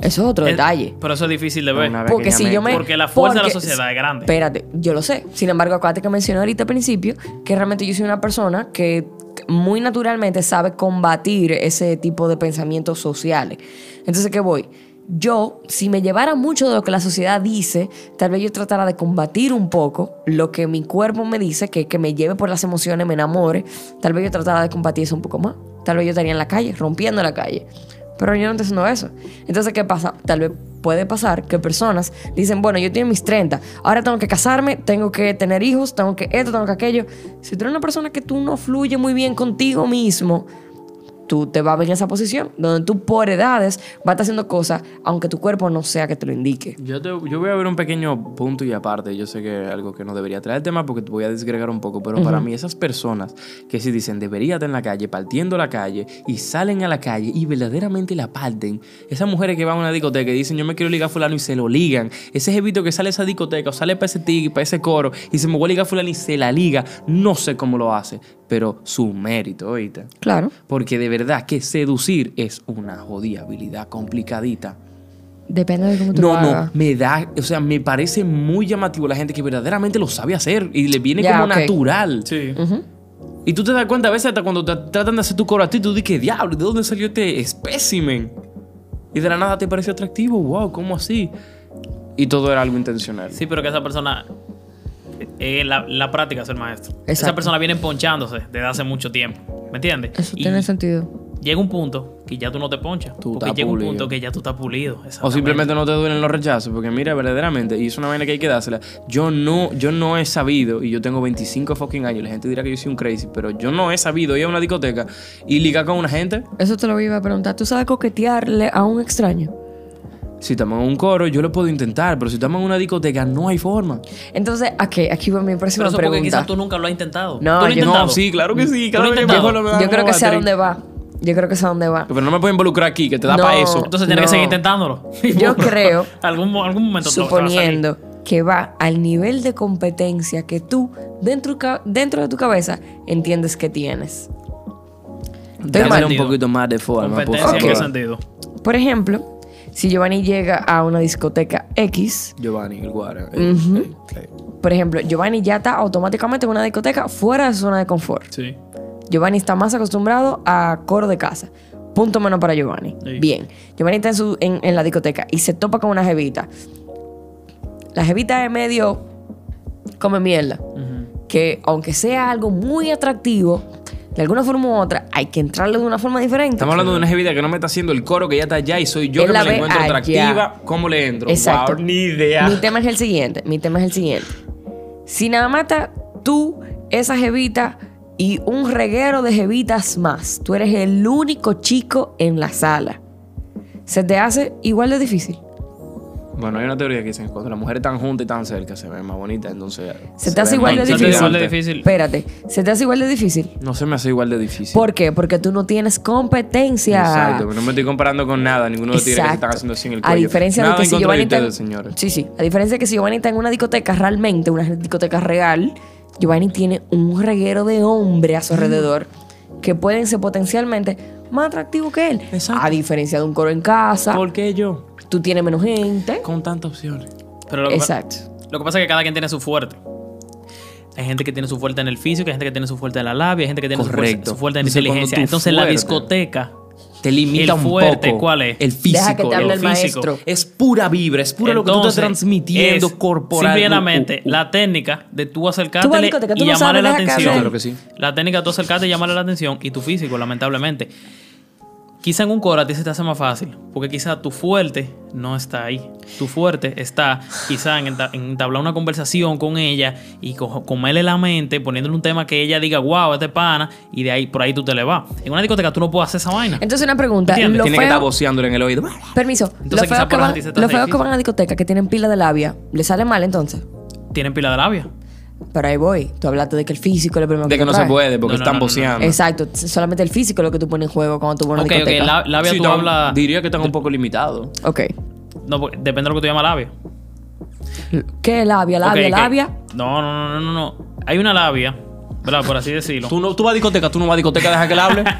Eso es otro Es- detalle. Pero eso es difícil de ver. Porque si yo me. Porque la fuerza de la sociedad es grande. Espérate, yo lo sé. Sin embargo, acuérdate que mencioné ahorita al principio que realmente yo soy una persona que muy naturalmente sabe combatir ese tipo de pensamientos sociales. Entonces, ¿qué voy? Yo, si me llevara mucho de lo que la sociedad dice, tal vez yo tratara de combatir un poco lo que mi cuerpo me dice, que, que me lleve por las emociones, me enamore. Tal vez yo tratara de combatir eso un poco más. Tal vez yo estaría en la calle, rompiendo la calle. Pero yo no estoy haciendo eso. Entonces, ¿qué pasa? Tal vez puede pasar que personas dicen, bueno, yo tengo mis 30, ahora tengo que casarme, tengo que tener hijos, tengo que esto, tengo que aquello. Si tú eres una persona que tú no fluye muy bien contigo mismo, tú te vas a ver en esa posición, donde tú por edades vas a estar haciendo cosas, aunque tu cuerpo no sea que te lo indique. Yo, te- yo voy a ver un pequeño punto y aparte. Yo sé que es algo que no debería traer el tema porque te voy a desgregar un poco. Pero para mí, esas personas que sí dicen debería estar en la calle, partiendo la calle y salen a la calle y verdaderamente la parten. Esas mujeres que van a una discoteca y dicen yo me quiero ligar a fulano y se lo ligan. Ese jevito que sale a esa discoteca o sale para ese tigre, para ese coro y se me voy a ligar a fulano y se la liga. No sé cómo lo hace, pero su mérito, oíste. Claro. Porque de verdad que seducir es una jodida habilidad complicadita. Depende de cómo tú No, lo no, hagas. me da, o sea, me parece muy llamativo la gente que verdaderamente lo sabe hacer y le viene como natural. Sí. Y tú te das cuenta a veces hasta cuando te tratan de hacer tu coro a ti, tú dices, diablo, ¿de dónde salió este espécimen? Y de la nada te pareció atractivo, wow, ¿cómo así? Y todo era algo intencional. Sí, pero que esa persona. Eh, la, la práctica es el maestro. Esa persona viene ponchándose desde hace mucho tiempo. ¿Me entiendes? Eso Y tiene sentido. llega un punto que ya tú no te ponchas. Tú porque estás llega un pulido. punto que ya tú estás pulido. O simplemente no te duelen los rechazos, porque mira, verdaderamente, y es una vaina que hay que dársela. Yo no, yo no he sabido, y yo tengo 25 fucking años, la gente dirá que yo soy un crazy, pero yo no he sabido ir a una discoteca y ligar con una gente. Eso te lo iba a preguntar. ¿Tú sabes coquetearle a un extraño? Si estamos en un coro, yo lo puedo intentar, pero si estamos en una discoteca, no hay forma. Entonces, aquí, aquí va mi próxima Pero eso porque pregunta. quizás tú nunca lo has intentado. No, ¿Tú lo has yo- intentado? No, sí, claro que sí. Cada ¿Tú lo vez has que intentado? me da Yo creo que sé a dónde va. Yo creo que sé a dónde va. Pero no me pueden involucrar aquí, que te da No. para eso. Entonces tienes que seguir intentándolo. Yo creo, algún, algún momento suponiendo que va al nivel de competencia que tú, dentro, de tu cabeza, entiendes que tienes. Mal. un poquito más de forma, por Competencia en qué sentido. Por ejemplo, si Giovanni llega a una discoteca X, Giovanni, el guara. Ujú. por ejemplo, Giovanni ya está automáticamente en una discoteca fuera de su zona de confort. Sí. Giovanni está más acostumbrado a coro de casa. Punto menos para Giovanni. Sí. Bien. Giovanni está en, su- en- en la discoteca y se topa con una jevita. La jevita es medio come mierda. Que aunque sea algo muy atractivo, de alguna forma u otra, hay que entrarle de una forma diferente. Estamos hablando de una jevita que no me está haciendo el coro, que ya está allá y soy yo que la me la encuentro allá. atractiva. ¿Cómo le entro? Exacto. Wow, ni idea. Mi tema es el siguiente. Mi tema es el siguiente. Si nada está tú, esa jevita y un reguero de jevitas más, tú eres el único chico en la sala. Se te hace igual de difícil. Bueno, hay una teoría que dice que cuando las mujeres están juntas y tan cerca se ven más bonitas, entonces... Se te hace igual de más- Se te hace difícil. igual de difícil. Espérate, se te hace igual de difícil. No se me hace igual de difícil. ¿Por qué? Porque tú no tienes competencia. Exacto, no me estoy comparando con nada, ninguno de los tigres que se están haciendo así en el A cuello. diferencia nada de que en si Giovanni está en- ustedes, señores. Sí, sí. A diferencia de que si Giovanni está en una discoteca realmente, una discoteca real, Giovanni tiene un reguero de hombre a su alrededor que pueden ser potencialmente más atractivos que él. Exacto. A diferencia de un coro en casa, ¿Por qué yo? tú tienes menos gente. Con tantas opciones. Pero lo que, Exacto. lo que pasa es que cada quien tiene su fuerte. Hay gente que tiene su fuerte en el físico, hay gente que tiene su fuerte en la labia, hay gente que tiene su fuerte, Correcto. su fuerte en cuando inteligencia. Entonces, en la discoteca, Te limita El un fuerte, poco. ¿cuál es? El físico. Deja que te hable el el físico. maestro. Es pura vibra, es pura lo que tú estás transmitiendo es corporal. Simplemente, Uh, uh, uh. la técnica de tú acercarte tú y no llamarle sabes, la atención. hable. Claro que sí. La técnica de tú acercarte y llamarle la atención y tu físico, lamentablemente. Quizá en un coro a ti se te hace más fácil, porque quizá tu fuerte no está ahí. Tu fuerte está quizá en, enta- en entablar una conversación con ella y co- comerle la mente, poniéndole un tema que ella diga, wow, este pana, y de ahí por ahí tú te le vas. En una discoteca tú no puedes hacer esa vaina. Entonces, una pregunta. ¿Entiendes? Lo Tiene que feo- estar voceándole en el oído. Permiso. Entonces, Los quizá feos que, por eso a van, ti se te los hace feos que van a la discoteca que tienen pila de labia, ¿les sale mal entonces? Tienen pila de labia. Pero ahí voy. Tú hablaste de que el físico es lo primero De que te no se puede, porque No, no, están no, no, no. voceando. Exacto. Solamente el físico es lo que tú pones en juego cuando tú vas a una Ok, ok, discoteca. la- labia Sí, tú hablas. Diría que están un poco limitados. Ok. No, porque depende de lo que tú llamas labia. ¿Qué labia? Labia, Ok, ok. labia. No, no, no, no, no, no. Hay una labia, ¿verdad? Por así decirlo. Tú, no, tú vas a discoteca, tú no vas a discoteca, deja que él hable.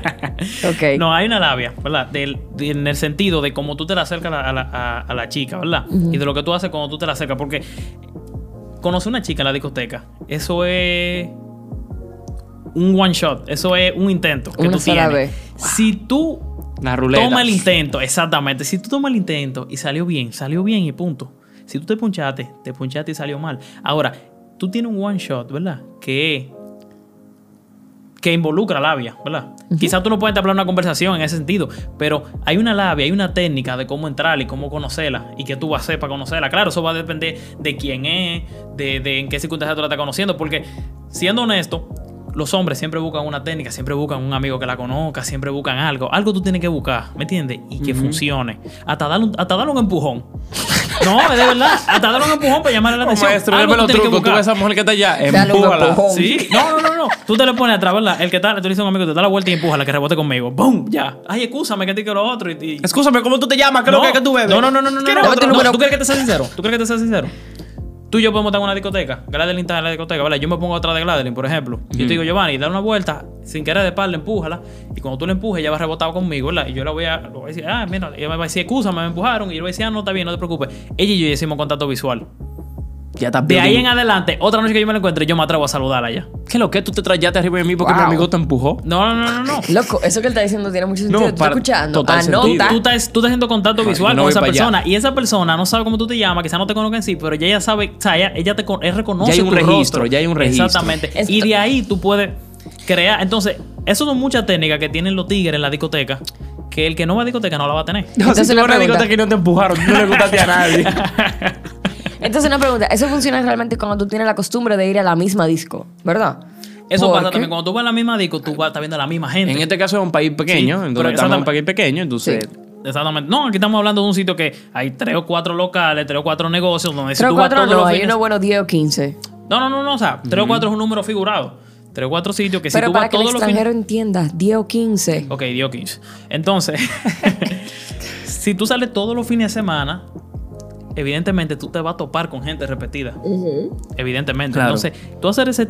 Ok. No, hay una labia, ¿verdad? Del- de- en el sentido de cómo tú te la acercas a la, a la- a- a la chica, ¿verdad? Y de lo que tú haces cuando tú te la acercas. Porque conocer una chica en la discoteca, eso es un one shot. Eso es un intento que Una tú sola tienes. vez. Si tú La ruleta. Toma el intento, exactamente. Si tú tomas el intento y salió bien, salió bien y punto. Si tú te punchaste, te punchaste y salió mal. Ahora, tú tienes un one shot, ¿verdad? Que que involucra labia, ¿verdad? Quizás tú no puedes hablar una conversación en ese sentido, pero hay una labia, hay una técnica de cómo entrar y cómo conocerla y qué tú vas a hacer para conocerla. Claro, eso va a depender de quién es, de, de en qué circunstancias tú la estás conociendo, porque siendo honesto, los hombres siempre buscan una técnica, siempre buscan un amigo que la conozca, siempre buscan algo. Algo tú tienes que buscar, ¿me entiendes? Y que funcione. Hasta darle, un, hasta darle un empujón. No, es de verdad. Hasta darle un empujón para llamarle la atención. maestro, Algo tú los tienes que trucos. Tú buscar. ves a esa mujer que está allá, empújala. Sí, no, no, no, no. Tú te le pones atrás, ¿verdad? El que está, tú le dices a un amigo, te da la vuelta y empuja la que rebote conmigo. ¡Bum! Ya. Ay, excúsame que te quiero otro. Y, y- Escúchame, ¿cómo tú te llamas? ¿Qué es lo que, que tú bebes? No, no, no, no, no. ¿Quieres no, no, número? ¿Tú crees que te sea sincero? ¿Tú crees que te sea sincero? Tú y yo podemos estar en una discoteca. Gladeline está en la discoteca, ¿verdad? Yo me pongo atrás de Gladeline, por ejemplo. Yo te digo, Giovanni, da una vuelta, sin querer de par, empújala. Y cuando tú le empujes, ella va a rebotar conmigo, ¿verdad? Y yo la voy a, le voy a decir, ah, mira, ella me va a decir, excúsame, me empujaron. Y yo le voy a decir, ah, no, está bien, no te preocupes. Ella y yo ya hicimos contacto visual. Ya está De ahí en adelante, otra noche que yo me la encuentre, yo me atrevo a saludarla ya. ¿Qué es lo que tú te trayaste arriba de mí porque Wow. mi amigo te empujó? No, no, no, no, no. Loco, eso que él está diciendo tiene mucho sentido. No, ¿Tú estás para- escuchando? total Anota. sentido. Tú estás, tú estás haciendo contacto visual no con voy esa allá. persona y esa persona no sabe cómo tú te llamas, quizás no te conozca en sí, pero ella ya sabe, o sea, ella, ella te con- él reconoce Ya hay un tu registro, rostro. ya hay un registro. Exactamente. Esto- Y de ahí tú puedes crear. Entonces, eso son muchas técnicas que tienen los tigres en la discoteca que el que no va a discoteca no la va a tener. No, Entonces, si tú una vas a una pregunta. discoteca y no te empujaron, tú no le gustaste a nadie. Entonces, una pregunta. Eso funciona realmente cuando tú tienes la costumbre de ir a la misma disco, ¿verdad? Eso pasa Porque- también. Cuando tú vas a la misma disco, tú vas a estar viendo a la misma gente. en este caso es un país pequeño, Sí, entonces pero estamos en un país pequeño, entonces Sí. Exactamente. No, aquí estamos hablando de un sitio que hay tres o cuatro locales, tres o cuatro negocios donde si Tres o tú vas cuatro todos no, los hay fines- uno bueno 10 o 15. No, no, no, no, o sea, tres o cuatro es un número figurado. Tres o cuatro sitios que si Pero tú para vas que el todos los fines... extranjero entienda, 10 o 15. Ok, dio 15. Entonces, si tú sales todos los fines de semana, evidentemente tú te vas a topar con gente repetida. Evidentemente. Claro. Entonces, tú hacer ese...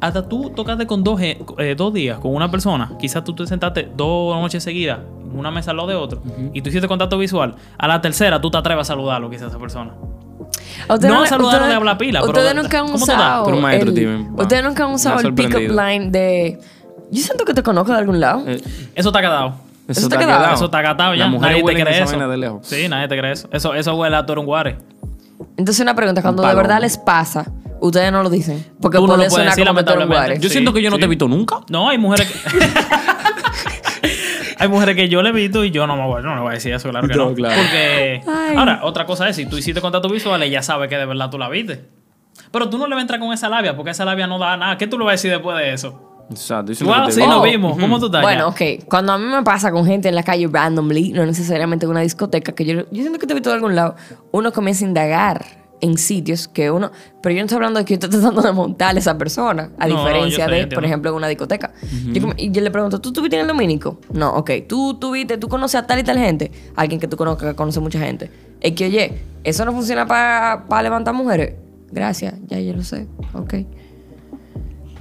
Hasta tú tocaste con dos, gen- eh, dos días con una persona. Quizás tú te sentaste dos noches seguidas en una mesa al lado de otro y tú hiciste contacto visual. A la tercera tú te atreves a saludarlo quizás a esa persona. No le- saludaron de habla pila, pero Ustedes de- nunca han usado. Pero un maestro, el-. Ustedes nunca han usado ha el pick-up line de. Yo siento que te conozco de algún lado. Eh, Eso está quedado. Eso está quedado. Eso está catado ya. Nadie te cree eso. vaina de lejos. Sí, nadie te cree eso. Eso, eso huele a Torunguare. Entonces, una pregunta: cuando de verdad les pasa, ustedes no lo dicen. Porque Tú no puede lo puedes decir, lamentablemente. guare. Yo Sí, siento que yo no sí. te he visto nunca. No, hay mujeres que. hay mujeres que yo le he visto y yo no me voy, no le voy a decir eso, claro que no. No, claro. Porque. Ay. Ahora, otra cosa es: si tú hiciste contacto visual, ella sabe que de verdad tú la viste. Pero tú no le vas a entrar con esa labia, porque esa labia no da nada. ¿Qué tú le vas a decir después de eso? Exacto. yo te sí, nos Oh. vimos. ¿Cómo tú estás? Bueno, ok. Cuando a mí me pasa con gente en la calle randomly, no necesariamente en una discoteca, que yo, yo siento que te he visto de algún lado, uno comienza a indagar en sitios que uno. Pero yo no estoy hablando de que yo esté tratando de montar a esa persona, a No, diferencia yo de, por ejemplo, en una discoteca. yo, como- y yo le pregunto, ¿tú estuviste en el Dominico? No, ok. ¿Tú tuviste, tú conoces a tal y tal gente? Alguien que tú conozcas, que conoce mucha gente. Es que, oye, ¿eso no funciona para levantar mujeres? Gracias, ya yo lo sé. Ok.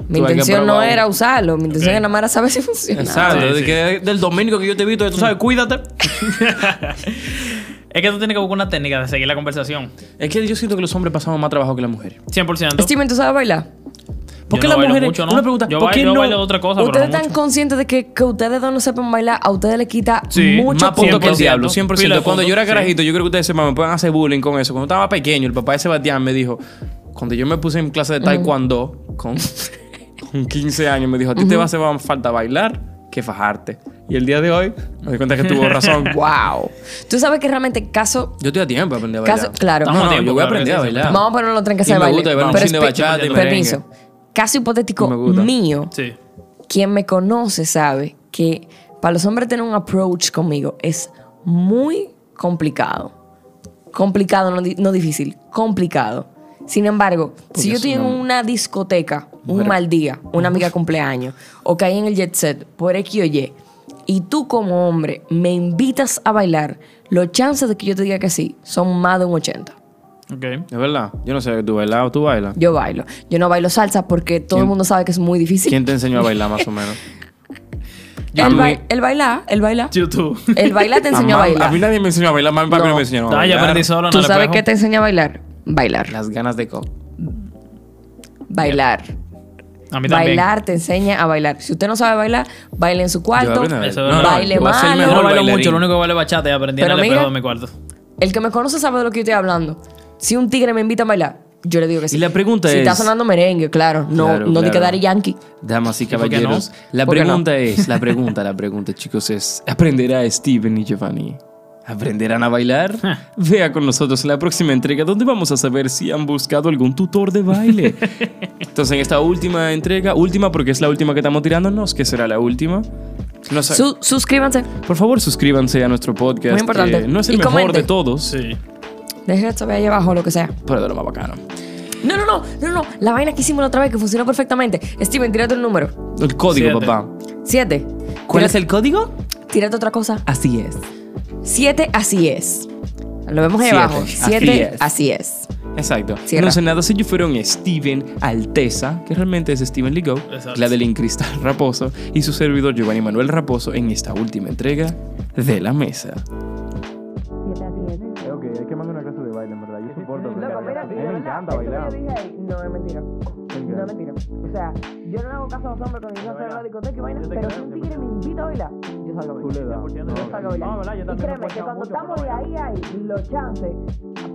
Mi intención no era usarlo, mi intención era nada más era saber si funciona. Exacto. Sí, de sí. que del domingo que yo te he visto, tú sabes, cuídate. Es que tú tienes que buscar una técnica de seguir la conversación. Es que yo siento que los hombres pasamos más trabajo que las mujeres. 100%. Steven, ¿tú sabes bailar? ¿Por Yo qué no las bailo mujeres? mucho, ¿no? Una pregunta. Yo ¿Por bailo- qué yo no? bailo otra cosa, pero ¿Ustedes no están mucho. conscientes de que, que ustedes dos no sepan bailar? A ustedes les quita Sí, mucho Más punto que el 100%. diablo, 100%. Pila de Cuando yo era sí. carajito, yo creo que ustedes sepan, me pueden hacer bullying con eso. Cuando estaba pequeño, el papá de Sebastián me dijo, cuando yo me puse en clase de taekwondo con 15 años, me dijo, a ti te va a hacer más falta bailar que fajarte. Y el día de hoy, me di cuenta que tuvo razón. ¡Wow! Tú sabes que realmente caso... Yo estoy a tiempo de aprender a bailar. Caso- claro. No, no, tiempo, yo voy a aprender a bailar. Vamos a ponerlo en casa Y de me baile. gusta ver un de bachata y Permiso. Caso hipotético Me gusta. mío. Sí. Quien me conoce sabe que para los hombres tener un approach conmigo es muy complicado. Complicado, no, di- no difícil. Complicado. Sin embargo, si yo estoy en no- una discoteca, un mal día, una amiga cumpleaños, o caí en el jet set por X o Y, y tú como hombre me invitas a bailar, los chances de que yo te diga que sí son más de un 80. Ok. Es verdad. Yo no sé tú bailas o tú bailas. Yo bailo. Yo no bailo salsa porque todo el ¿Quién- mundo sabe que es muy difícil. ¿Quién te enseñó a bailar más o menos? El, ba- el bailar, el bailar. YouTube. El bailar te enseñó a bailar. A mí nadie me enseñó a bailar. Mami, papi No. no me enseñaron a Ah, ya bailar. aprendí solo en ¿Tú el sabes qué te enseña a bailar? Bailar. Las ganas de co. Bailar. A mí también. Bailar te enseña a bailar. Si usted no sabe bailar, baile en su cuarto. Baile yo no bailo bailarín. mucho, lo único que bailo es bachata y aprendí en el espejo de mi cuarto. El que me conoce sabe de lo que yo estoy hablando. Si un tigre me invita a bailar, yo le digo que sí. Y la pregunta si es- está sonando merengue, claro. No, Claro, no de que claro. Daddy Yankee. Damas y caballeros, la pregunta es, la pregunta, la pregunta, chicos, es, ¿aprenderá Steven y Giovanni? ¿Aprenderán a bailar? Vea con nosotros en la próxima entrega donde vamos a saber si han buscado algún tutor de baile. Entonces, en esta última entrega, última porque es la última que estamos tirándonos, que será la última. No sé- Su- suscríbanse. por favor, suscríbanse a nuestro podcast. Muy importante. que no es el Y mejor comenten. de todos, Sí. Dejen saber ahí abajo lo que sea. pero de lo más bacano. No, no, no, no, no. La vaina que hicimos la otra vez que funcionó perfectamente. Steven, tírate un número. El código, Siete. papá. Siete. ¿Cuál Tírate- es el código? Tírate otra cosa. Así es. Siete, así es. Lo vemos ahí Siete, abajo. así Siete, es. así es. Exacto. Cierra. No sé nada si yo fuera un Steven Alteza, que realmente es Steven Ligo, la del Cristal Raposo, y su servidor Giovanni Manuel Raposo en esta última entrega de La Mesa. Ok, hay que mandar una clase de baile, en verdad. Yo soporto A mí me encanta bailar. No es mentira. No es mentira sea, yo no le hago caso a los hombres cuando yo salgo a la discoteca y vaina, pero si un tigre me invita a bailar, yo salgo a bailar. Tú le das. Yo salgo a bailar. y créeme que cuando estamos de ahí, ahí, los chances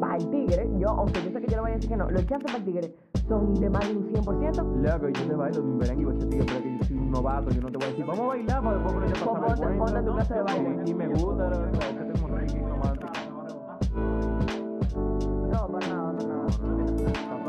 para el tigre, yo, aunque yo sé que yo le voy a decir que no, los chances para el tigre son de más de un 100%. Leo, Loco, yo te bailo, me verán y voy que yo soy un novato, yo no te voy a decir, vamos a bailar, porque después me voy a pasar el Ponte tu clase de baile. Y me gusta, no, para nada, para nada.